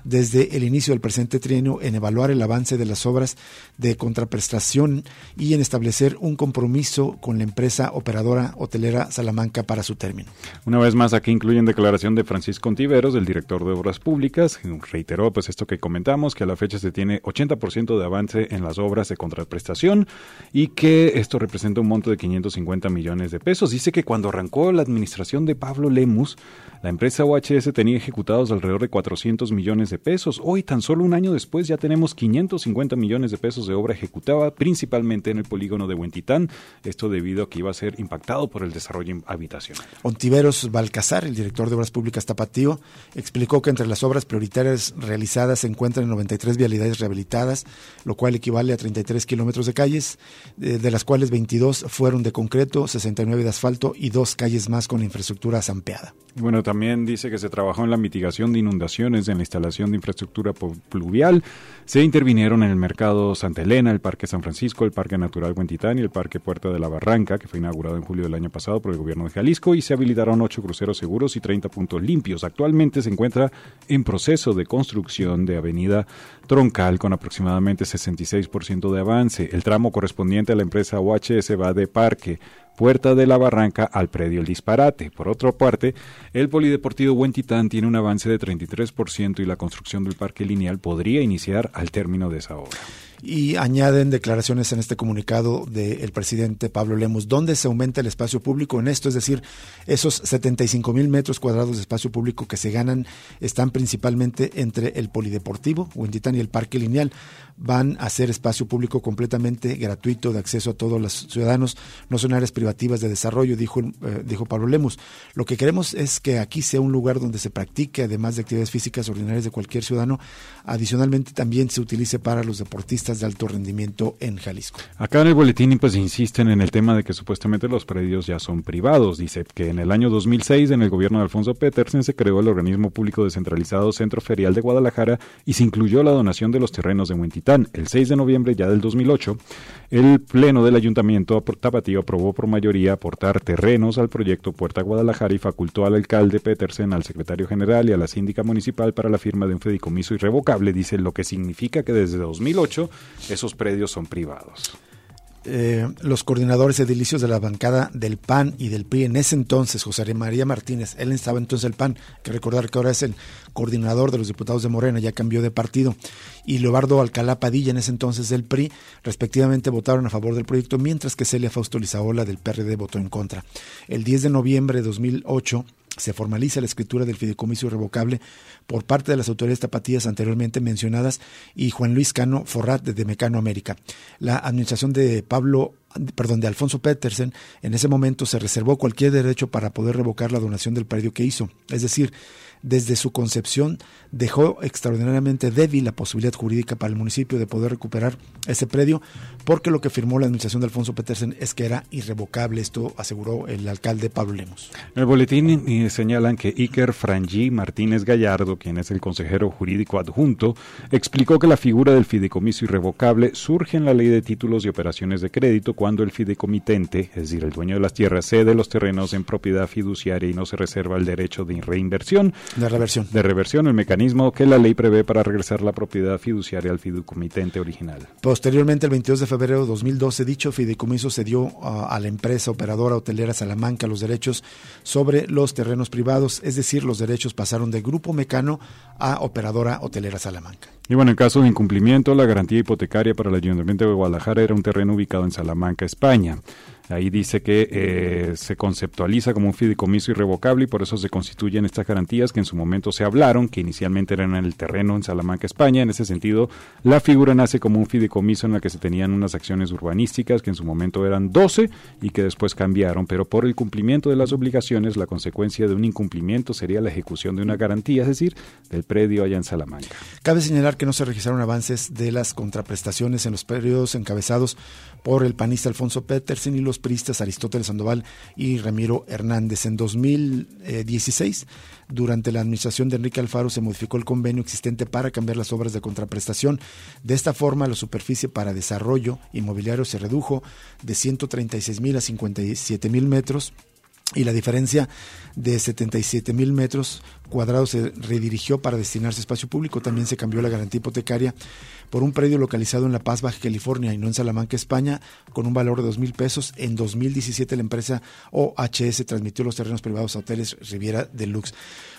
desde el inicio del presente trienio en evaluar el avance de las obras de contraprestación y en establecer un compromiso con la empresa operadora hotelera Salamanca para su término. Una vez más, aquí incluyen declaración de Francisco Ontiveros, el director de Obras Públicas, reiteró pues esto que comentamos, que a la fecha se tiene 80% de avance en las obras de contraprestación y que esto representa un monto de 550 millones de pesos. Dice que cuando arrancó la administración de Pablo Lemus, La empresa OHS tenía ejecutados alrededor de 400 millones de pesos. Hoy, tan solo un año después, ya tenemos 550 millones de pesos de obra ejecutada, principalmente en el polígono de Huentitán. Esto debido a que iba a ser impactado por el desarrollo habitacional. Ontiveros Balcazar, el director de Obras Públicas Tapatío, explicó que entre las obras prioritarias realizadas se encuentran 93 vialidades rehabilitadas, lo cual equivale a 33 kilómetros de calles, eh, de las cuales 22 fueron de concreto, 69 de asfalto y dos calles más con infraestructura zampeada. Bueno, también dice que se trabajó en la mitigación de inundaciones, en la instalación de infraestructura pluvial. Se intervinieron en el mercado Santa Elena, el Parque San Francisco, el Parque Natural Huentitán y el Parque Puerta de la Barranca, que fue inaugurado en julio del año pasado por el gobierno de Jalisco, y se habilitaron ocho cruceros seguros y 30 puntos limpios. Actualmente se encuentra en proceso de construcción de avenida troncal con aproximadamente 66% de avance. El tramo correspondiente a la empresa OHS va de Parque Puerta de la Barranca al predio El Disparate. Por otra parte, el Polideportivo Buen Titán tiene un avance de 33% y la construcción del parque lineal podría iniciar al término de esa obra y añaden declaraciones en este comunicado del presidente Pablo Lemos, donde se aumenta el espacio público en esto, es decir, esos 75 mil metros cuadrados de espacio público que se ganan están principalmente entre el polideportivo, Huentitán y el parque lineal. Van a ser espacio público completamente gratuito de acceso a todos los ciudadanos, no son áreas privativas de desarrollo, dijo, eh, dijo Pablo Lemos. Lo que queremos es que aquí sea un lugar donde se practique, además de actividades físicas ordinarias de cualquier ciudadano, adicionalmente también se utilice para los deportistas de alto rendimiento en Jalisco. Acá en el boletín pues insisten en el tema de que supuestamente los predios ya son privados. Dice que en el año 2006 en el gobierno de Alfonso Petersen se creó el organismo público descentralizado Centro Ferial de Guadalajara y se incluyó la donación de los terrenos de Huentitán. El 6 de noviembre ya del 2008, el pleno del ayuntamiento tapatío aprobó por mayoría aportar terrenos al proyecto Puerta Guadalajara y facultó al alcalde Petersen, al secretario general y a la síndica municipal para la firma de un fideicomiso irrevocable. Dice lo que significa que desde 2008 esos predios son privados. Eh, los coordinadores edilicios de la bancada del PAN y del PRI en ese entonces, José María Martínez, él estaba entonces el PAN, que recordar que ahora es el coordinador de los diputados de Morena, ya cambió de partido, y Leobardo Alcalá Padilla, en ese entonces del PRI, respectivamente votaron a favor del proyecto, mientras que Celia Fausto Lizaola del PRD votó en contra. El 10 de noviembre de 2008, se formaliza la escritura del fideicomiso irrevocable por parte de las autoridades tapatías anteriormente mencionadas y Juan Luis Cano Forrat de Mecano América. La administración de Pablo perdón, de Alfonso Petersen, en ese momento se reservó cualquier derecho para poder revocar la donación del predio que hizo. Es decir, desde su concepción dejó extraordinariamente débil la posibilidad jurídica para el municipio de poder recuperar ese predio, porque lo que firmó la administración de Alfonso Petersen es que era irrevocable. Esto aseguró el alcalde Pablo Lemos. En el boletín señalan que Iker Frangi Martínez Gallardo, quien es el consejero jurídico adjunto, explicó que la figura del fideicomiso irrevocable surge en la ley de títulos y operaciones de crédito cuando el fideicomitente, es decir, el dueño de las tierras, cede los terrenos en propiedad fiduciaria y no se reserva el derecho de reinversión de reversión. De reversión, el mecanismo que la ley prevé para regresar la propiedad fiduciaria al fideicomitente original. Posteriormente, el 22 de febrero de 2012, dicho fideicomiso cedió a, a la empresa operadora hotelera Salamanca los derechos sobre los terrenos privados, es decir, los derechos pasaron de Grupo Mecano a Operadora Hotelera Salamanca. Y bueno, en caso de incumplimiento, la garantía hipotecaria para el Ayuntamiento de Guadalajara era un terreno ubicado en Salamanca, España. Ahí dice que eh, se conceptualiza como un fideicomiso irrevocable y por eso se constituyen estas garantías que en su momento se hablaron, que inicialmente eran en el terreno en Salamanca, España. En ese sentido, la figura nace como un fideicomiso en la que se tenían unas acciones urbanísticas que en su momento eran 12 y que después cambiaron, pero por el cumplimiento de las obligaciones, la consecuencia de un incumplimiento sería la ejecución de una garantía, es decir, del predio allá en Salamanca. Cabe señalar que no se registraron avances de las contraprestaciones en los periodos encabezados por el panista Alfonso Petersen y los pristas Aristóteles Sandoval y Ramiro Hernández. En 2016, durante la administración de Enrique Alfaro, se modificó el convenio existente para cambiar las obras de contraprestación. De esta forma, la superficie para desarrollo inmobiliario se redujo de 136 mil a 57 mil metros y la diferencia de 77 mil metros cuadrados se redirigió para destinarse a espacio público. También se cambió la garantía hipotecaria por un predio localizado en La Paz, Baja California y no en Salamanca, España, con un valor de dos mil pesos. En 2017 la empresa OHS transmitió los terrenos privados a hoteles Riviera Deluxe.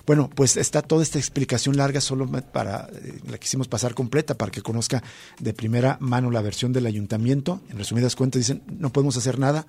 Bueno, pues está toda esta explicación larga, solo para eh, la quisimos pasar completa para que conozca de primera mano la versión del ayuntamiento. En resumidas cuentas dicen, no podemos hacer nada.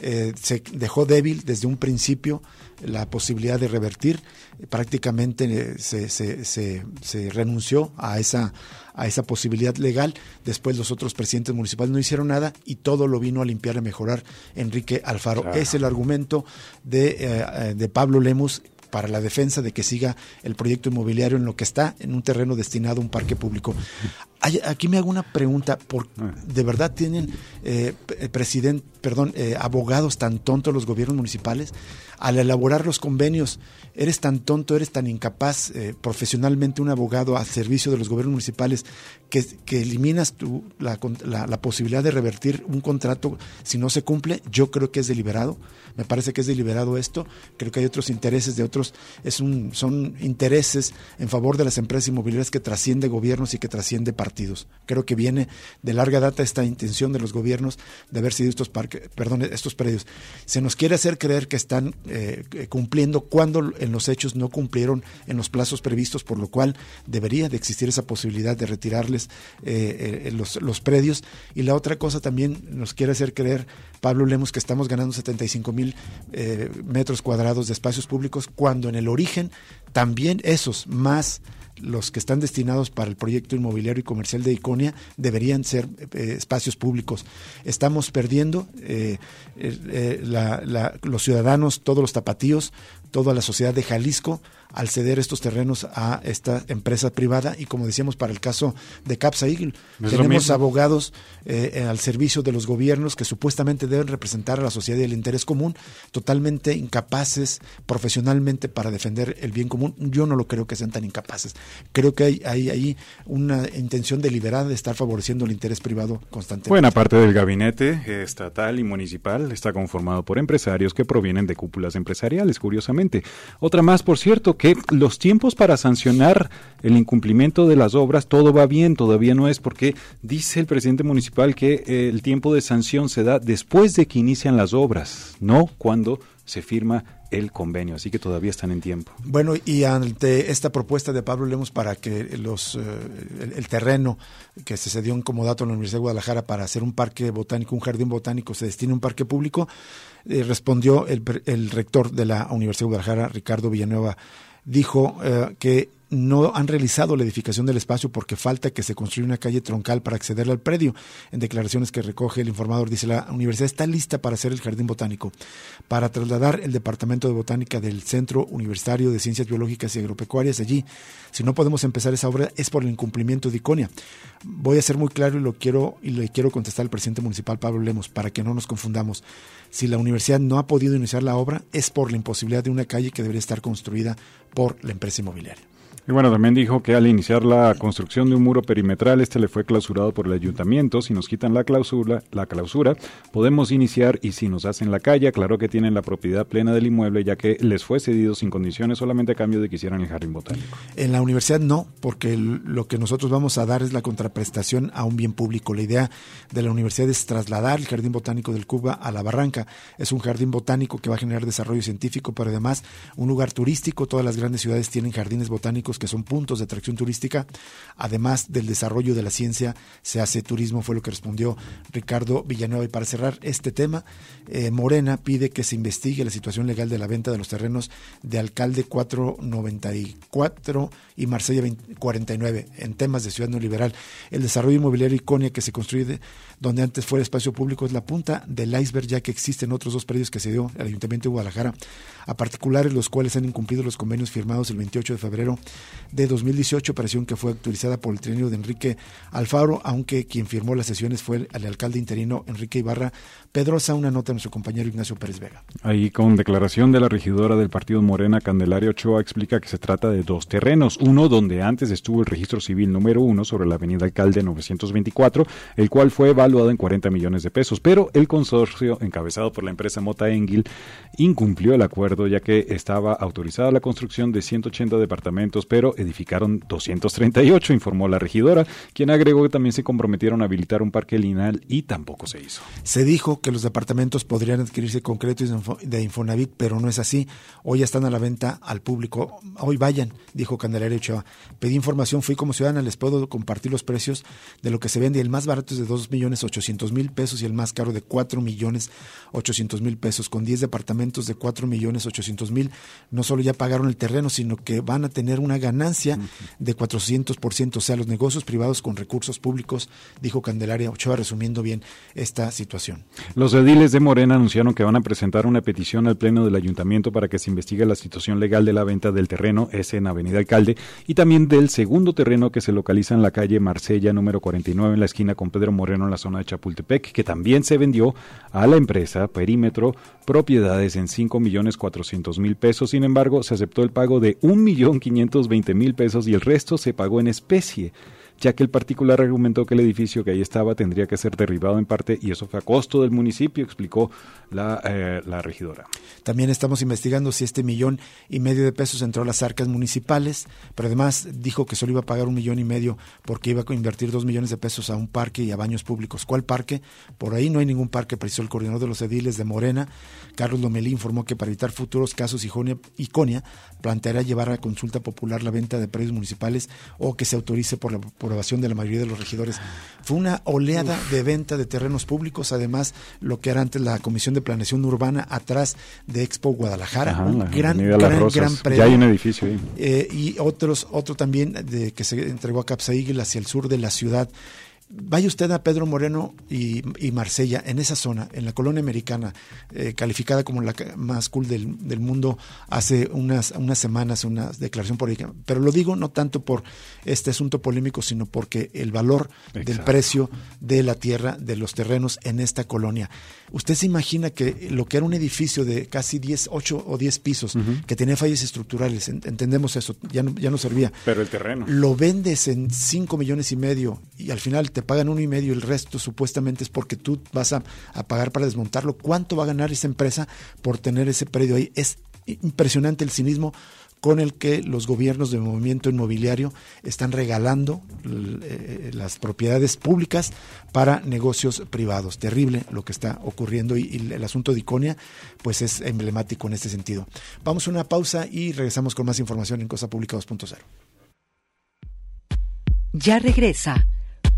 Eh, se dejó débil desde un principio la posibilidad de revertir. Prácticamente eh, se, se, se, renunció a esa, a esa posibilidad legal. Después los otros presidentes municipales no hicieron nada y todo lo vino a limpiar y mejorar Enrique Alfaro. Es el argumento de, de Pablo Lemus para la defensa de que siga el proyecto inmobiliario en lo que está en un terreno destinado a un parque público. aquí me hago una pregunta, ¿por, ah. ¿de verdad tienen eh, presidente, perdón, eh, abogados tan tontos los gobiernos municipales? Al elaborar los convenios, eres tan tonto, eres tan incapaz eh, profesionalmente un abogado al servicio de los gobiernos municipales que, que eliminas tu, la, la, posibilidad de revertir un contrato si no se cumple, yo creo que es deliberado. Me parece que es deliberado esto. Creo que hay otros intereses de otros, es un, son intereses en favor de las empresas inmobiliarias que trasciende gobiernos y que trasciende partidos. Creo que viene de larga data esta intención de los gobiernos de haber sido estos parques, perdón, estos predios. Se nos quiere hacer creer que están eh, cumpliendo cuando en los hechos no cumplieron en los plazos previstos, por lo cual debería de existir esa posibilidad de retirarles eh, eh, los, los predios. Y la otra cosa también nos quiere hacer creer Pablo Lemos que estamos ganando 75 mil eh, metros cuadrados de espacios públicos, cuando en el origen también esos más los que están destinados para el proyecto inmobiliario y comercial de Iconia deberían ser eh, espacios públicos. Estamos perdiendo eh, los ciudadanos, todos los tapatíos, toda la sociedad de Jalisco al ceder estos terrenos a esta empresa privada y como decíamos para el caso de Capsa Eagle, tenemos abogados eh, eh, al servicio de los gobiernos que supuestamente deben representar a la sociedad y el interés común, totalmente incapaces profesionalmente para defender el bien común. Yo no lo creo que sean tan incapaces. Creo que hay, hay ahí una intención deliberada de estar favoreciendo el interés privado constantemente. Buena parte del gabinete estatal y municipal está conformado por empresarios que provienen de cúpulas empresariales, curiosamente. Otra más, por cierto, que los tiempos para sancionar el incumplimiento de las obras, todo va bien, todavía no es, porque dice el presidente municipal que eh, el tiempo de sanción se da después de que inician las obras, no cuando se firma el convenio, así que todavía están en tiempo. Bueno, y ante esta propuesta de Pablo Lemos para que los eh, el, terreno que se cedió en comodato en la Universidad de Guadalajara para hacer un parque botánico, un jardín botánico, se destine a un parque público, eh, respondió el, el rector de la Universidad de Guadalajara, Ricardo Villanueva dijo eh, que no han realizado la edificación del espacio porque falta que se construya una calle troncal para acceder al predio. En declaraciones que recoge el informador, dice la universidad está lista para hacer el jardín botánico, para trasladar el departamento de botánica del Centro Universitario de Ciencias Biológicas y Agropecuarias allí. Si no podemos empezar esa obra es por el incumplimiento de Iconia. Voy a ser muy claro y lo quiero y le quiero contestar al presidente municipal Pablo Lemos para que no nos confundamos. Si la universidad no ha podido iniciar la obra es por la imposibilidad de una calle que debería estar construida por la empresa inmobiliaria. Y bueno, también dijo que al iniciar la construcción de un muro perimetral, este le fue clausurado por el ayuntamiento. Si nos quitan la clausura, la clausura, podemos iniciar y si nos hacen la calle, claro que tienen la propiedad plena del inmueble, ya que les fue cedido sin condiciones, solamente a cambio de que hicieran el jardín botánico. En la universidad no, porque lo que nosotros vamos a dar es la contraprestación a un bien público. La idea de la universidad es trasladar el jardín botánico del Cuba a la Barranca. Es un jardín botánico que va a generar desarrollo científico, pero además un lugar turístico. Todas las grandes ciudades tienen jardines botánicos que son puntos de atracción turística. Además del desarrollo de la ciencia, se hace turismo, fue lo que respondió Ricardo Villanueva. Y para cerrar este tema, eh, Morena pide que se investigue la situación legal de la venta de los terrenos de Alcalde 494 y Marsella 49 en temas de ciudad neoliberal. El desarrollo inmobiliario Iconia que se construye donde antes fue espacio público es la punta del iceberg ya que existen otros dos predios que se dio el Ayuntamiento de Guadalajara a particulares los cuales han incumplido los convenios firmados el 28 de febrero de 2018, operación que fue actualizada por el trienio de Enrique Alfaro, aunque quien firmó las sesiones fue el, alcalde interino Enrique Ibarra Pedrosa, una nota de nuestro compañero Ignacio Pérez Vega. Ahí con declaración de la regidora del partido Morena, Candelaria Ochoa, explica que se trata de dos terrenos, uno donde antes estuvo el registro civil número uno sobre la avenida Alcalde 924, el cual fue evaluado en 40 millones de pesos, pero el consorcio encabezado por la empresa Mota Engil incumplió el acuerdo ya que estaba autorizada la construcción de 180 departamentos pero edificaron 238, informó la regidora, quien agregó que también se comprometieron a habilitar un parque lineal y tampoco se hizo. Se dijo que los departamentos podrían adquirirse con créditos de Infonavit, pero no es así. Hoy ya están a la venta al público. Hoy vayan, dijo Candelaria Ochoa. Pedí información, fui como ciudadana, les puedo compartir los precios de lo que se vende. El más barato es de 2 millones 800 mil pesos y el más caro de 4 millones 800 mil pesos. Con 10 departamentos de 4 millones 800 mil, no solo ya pagaron el terreno, sino que van a tener una ganancia de 400%, o sea, los negocios privados con recursos públicos, dijo Candelaria Ochoa, resumiendo bien esta situación. Los ediles de Morena anunciaron que van a presentar una petición al Pleno del Ayuntamiento para que se investigue la situación legal de la venta del terreno, ese en Avenida Alcalde, y también del segundo terreno que se localiza en la calle Marsella número 49 en la esquina con Pedro Moreno en la zona de Chapultepec, que también se vendió a la empresa Perímetro propiedades en 5 millones 400 mil pesos. Sin embargo, se aceptó el pago de 1 millón 520 mil pesos y el resto se pagó en especie ya que el particular argumentó que el edificio que ahí estaba tendría que ser derribado en parte y eso fue a costo del municipio, explicó la, eh, la regidora. También estamos investigando si este millón y medio de pesos entró a las arcas municipales, pero además dijo que solo iba a pagar un millón y medio porque iba a invertir dos millones de pesos a un parque y a baños públicos. ¿Cuál parque? Por ahí no hay ningún parque, precisó el coordinador de los ediles de Morena, Carlos Lomelí, informó que para evitar futuros casos Iconia planteará llevar a consulta popular la venta de predios municipales o que se autorice por la aprobación de la mayoría de los regidores. Fue una oleada de venta de terrenos públicos, además lo que era antes la Comisión de Planeación Urbana atrás de Expo Guadalajara, un gran, gran, gran. Ya hay un edificio ahí. Eh, y otros, otro también de que se entregó a Capsaíguil hacia el sur de la ciudad. Vaya usted a Pedro Moreno y, Marsella, en esa zona, en la colonia americana, eh, calificada como la más cool del, mundo hace unas, unas semanas, una declaración política. Pero lo digo no tanto por este asunto polémico, sino porque el valor del precio de la tierra, de los terrenos en esta colonia. Usted se imagina que lo que era un edificio de casi 10, 8 o 10 pisos, que tenía fallas estructurales, entendemos eso, ya no, ya no servía. Pero el terreno. Lo vendes en 5 millones y medio y al final te pagan uno y medio, el resto supuestamente es porque tú vas a, pagar para desmontarlo. ¿Cuánto va a ganar esa empresa por tener ese predio ahí? Es impresionante el cinismo con el que los gobiernos de movimiento inmobiliario están regalando eh, las propiedades públicas para negocios privados. Terrible lo que está ocurriendo y, el asunto de Iconia pues es emblemático en este sentido. Vamos a una pausa y regresamos con más información en Cosa Pública 2.0. Ya regresa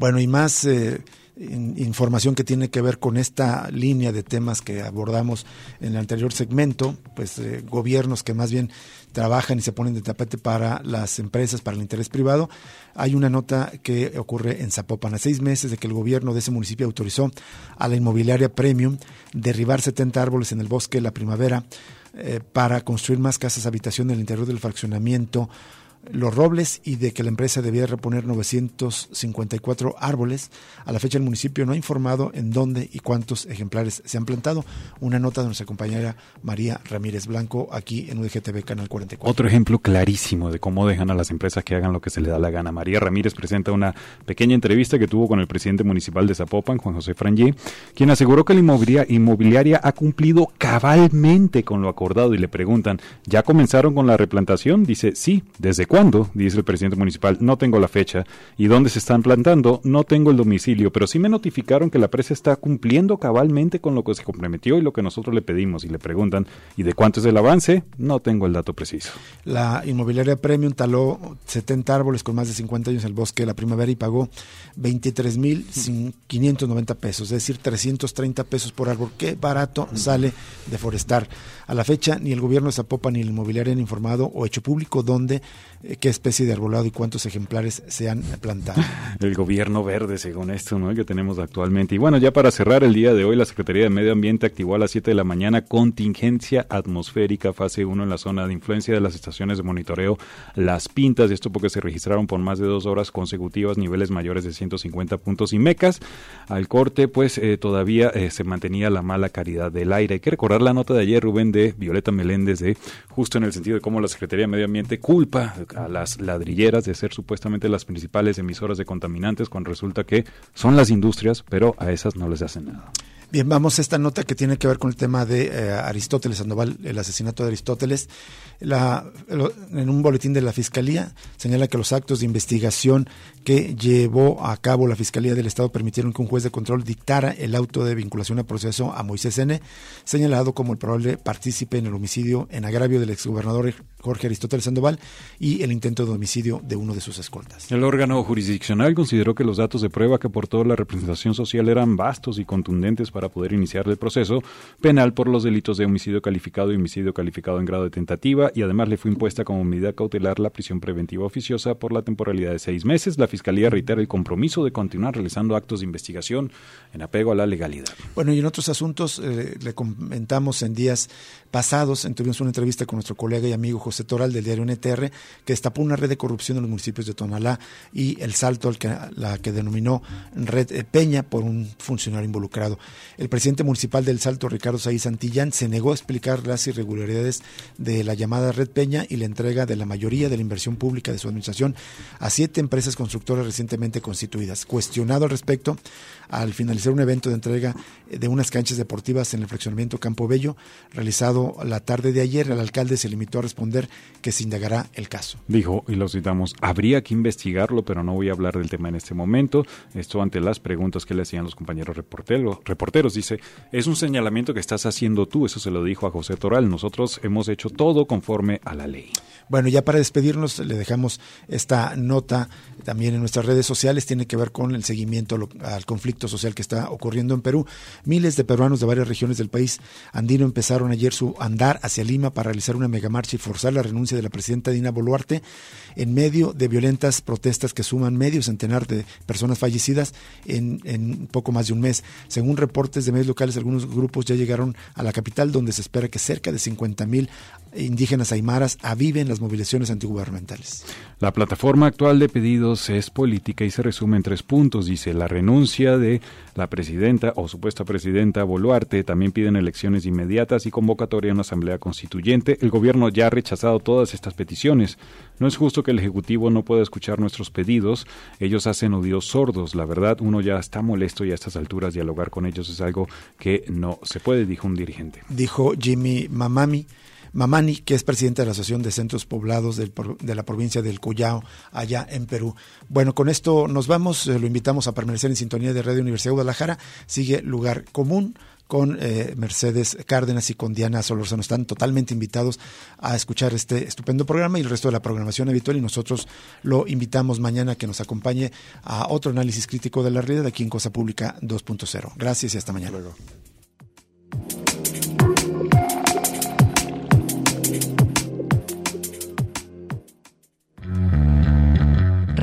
Bueno, y más eh, información que tiene que ver con esta línea de temas que abordamos en el anterior segmento, pues eh, gobiernos que más bien trabajan y se ponen de tapete para las empresas, para el interés privado. Hay una nota que ocurre en Zapopan. A seis meses de que el gobierno de ese municipio autorizó a la inmobiliaria Premium derribar 70 árboles en el bosque la primavera eh, para construir más casas habitación en el interior del fraccionamiento los robles y de que la empresa debía reponer 954 árboles. A la fecha el municipio no ha informado en dónde y cuántos ejemplares se han plantado. Una nota de nuestra compañera María Ramírez Blanco aquí en UDGTV Canal 44. Otro ejemplo clarísimo de cómo dejan a las empresas que hagan lo que se les da la gana. María Ramírez presenta una pequeña entrevista que tuvo con el presidente municipal de Zapopan, Juan José Frangé, quien aseguró que la inmobiliaria ha cumplido cabalmente con lo acordado y le preguntan, ¿ya comenzaron con la replantación? Dice, sí, desde cuándo, dice el presidente municipal, no tengo la fecha. ¿Y dónde se están plantando? No tengo el domicilio, pero sí me notificaron que la presa está cumpliendo cabalmente con lo que se comprometió y lo que nosotros le pedimos. Y le preguntan, ¿y de cuánto es el avance? No tengo el dato preciso. La inmobiliaria Premium taló 70 árboles con más de 50 años en el bosque de la primavera y pagó 23.590 pesos, es decir, 330 pesos por árbol. Qué barato sale de forestar. A la fecha, ni el gobierno de Zapopan ni la inmobiliaria han informado o hecho público dónde qué especie de arbolado y cuántos ejemplares se han plantado. El gobierno verde, según esto, ¿no? que tenemos actualmente. Y bueno, ya para cerrar el día de hoy, la Secretaría de Medio Ambiente activó a las 7 de la mañana contingencia atmosférica fase 1 en la zona de influencia de las estaciones de monitoreo Las Pintas. Esto porque se registraron por más de dos horas consecutivas niveles mayores de 150 puntos y mecas. Al corte, pues eh, todavía eh, se mantenía la mala calidad del aire. Hay que recordar la nota de ayer, Rubén, de Violeta Meléndez, de justo en el sentido de cómo la Secretaría de Medio Ambiente culpa a las ladrilleras de ser supuestamente las principales emisoras de contaminantes, cuando resulta que son las industrias, pero a esas no les hacen nada. Bien, vamos a esta nota que tiene que ver con el tema de eh, Aristóteles Sandoval, el asesinato de Aristóteles. La, en un boletín de la Fiscalía señala que los actos de investigación que llevó a cabo la Fiscalía del Estado permitieron que un juez de control dictara el auto de vinculación a proceso a Moisés N., señalado como el probable partícipe en el homicidio en agravio del exgobernador Jorge Aristóteles Sandoval y el intento de homicidio de uno de sus escoltas. El órgano jurisdiccional consideró que los datos de prueba que aportó la representación social eran vastos y contundentes para poder iniciar el proceso penal por los delitos de homicidio calificado y homicidio calificado en grado de tentativa y además le fue impuesta como medida cautelar la prisión preventiva oficiosa por la temporalidad de seis meses. La Fiscalía reitera el compromiso de continuar realizando actos de investigación en apego a la legalidad. Bueno, y en otros asuntos eh, le comentamos en días pasados, tuvimos una entrevista con nuestro colega y amigo José Toral del diario NTR, que destapó una red de corrupción en los municipios de Tonalá y El Salto, el que, la que denominó Red eh, Peña por un funcionario involucrado. El presidente municipal del Salto, Ricardo Saí Santillán, se negó a explicar las irregularidades de la llamada Red Peña y la entrega de la mayoría de la inversión pública de su administración a siete empresas constructoras recientemente constituidas. Cuestionado al respecto, al finalizar un evento de entrega de unas canchas deportivas en el fraccionamiento Campo Bello, realizado la tarde de ayer, el alcalde se limitó a responder que se indagará el caso. Dijo, y lo citamos, habría que investigarlo, pero no voy a hablar del tema en este momento. Esto ante las preguntas que le hacían los compañeros reporteros. reporteros. Dice, es un señalamiento que estás haciendo tú, eso se lo dijo a José Toral. Nosotros hemos hecho todo conforme a la ley. Bueno, ya para despedirnos, le dejamos esta nota también en nuestras redes sociales, tiene que ver con el seguimiento al conflicto social que está ocurriendo en Perú. Miles de peruanos de varias regiones del país andino empezaron ayer su andar hacia Lima para realizar una megamarcha y forzar la renuncia de la presidenta Dina Boluarte en medio de violentas protestas que suman medio centenar de personas fallecidas en, en poco más de un mes. Según reportes de medios locales, algunos grupos ya llegaron a la capital donde se espera que cerca de 50 mil indígenas aymaras aviven las movilizaciones antigubernamentales. La plataforma actual de pedidos es política y se resume en tres puntos. Dice la renuncia de la presidenta o supuesta presidenta Boluarte. También piden elecciones inmediatas y convocatoria a una asamblea constituyente. El gobierno ya ha rechazado todas estas peticiones. No es justo que el Ejecutivo no pueda escuchar nuestros pedidos. Ellos hacen oídos sordos. La verdad, uno ya está molesto y a estas alturas dialogar con ellos es algo que no se puede, dijo un dirigente. Dijo Jimmy Mamami Mamani, que es presidente de la Asociación de Centros Poblados de la provincia del Cuyao, allá en Perú. Bueno, con esto nos vamos, eh, lo invitamos a permanecer en sintonía de Radio Universidad de Guadalajara. Sigue Lugar Común con eh, Mercedes Cárdenas y con Diana Solorzano. Están totalmente invitados a escuchar este estupendo programa y el resto de la programación habitual y nosotros lo invitamos mañana a que nos acompañe a otro análisis crítico de la realidad aquí en Cosa Pública 2.0. Gracias y hasta mañana.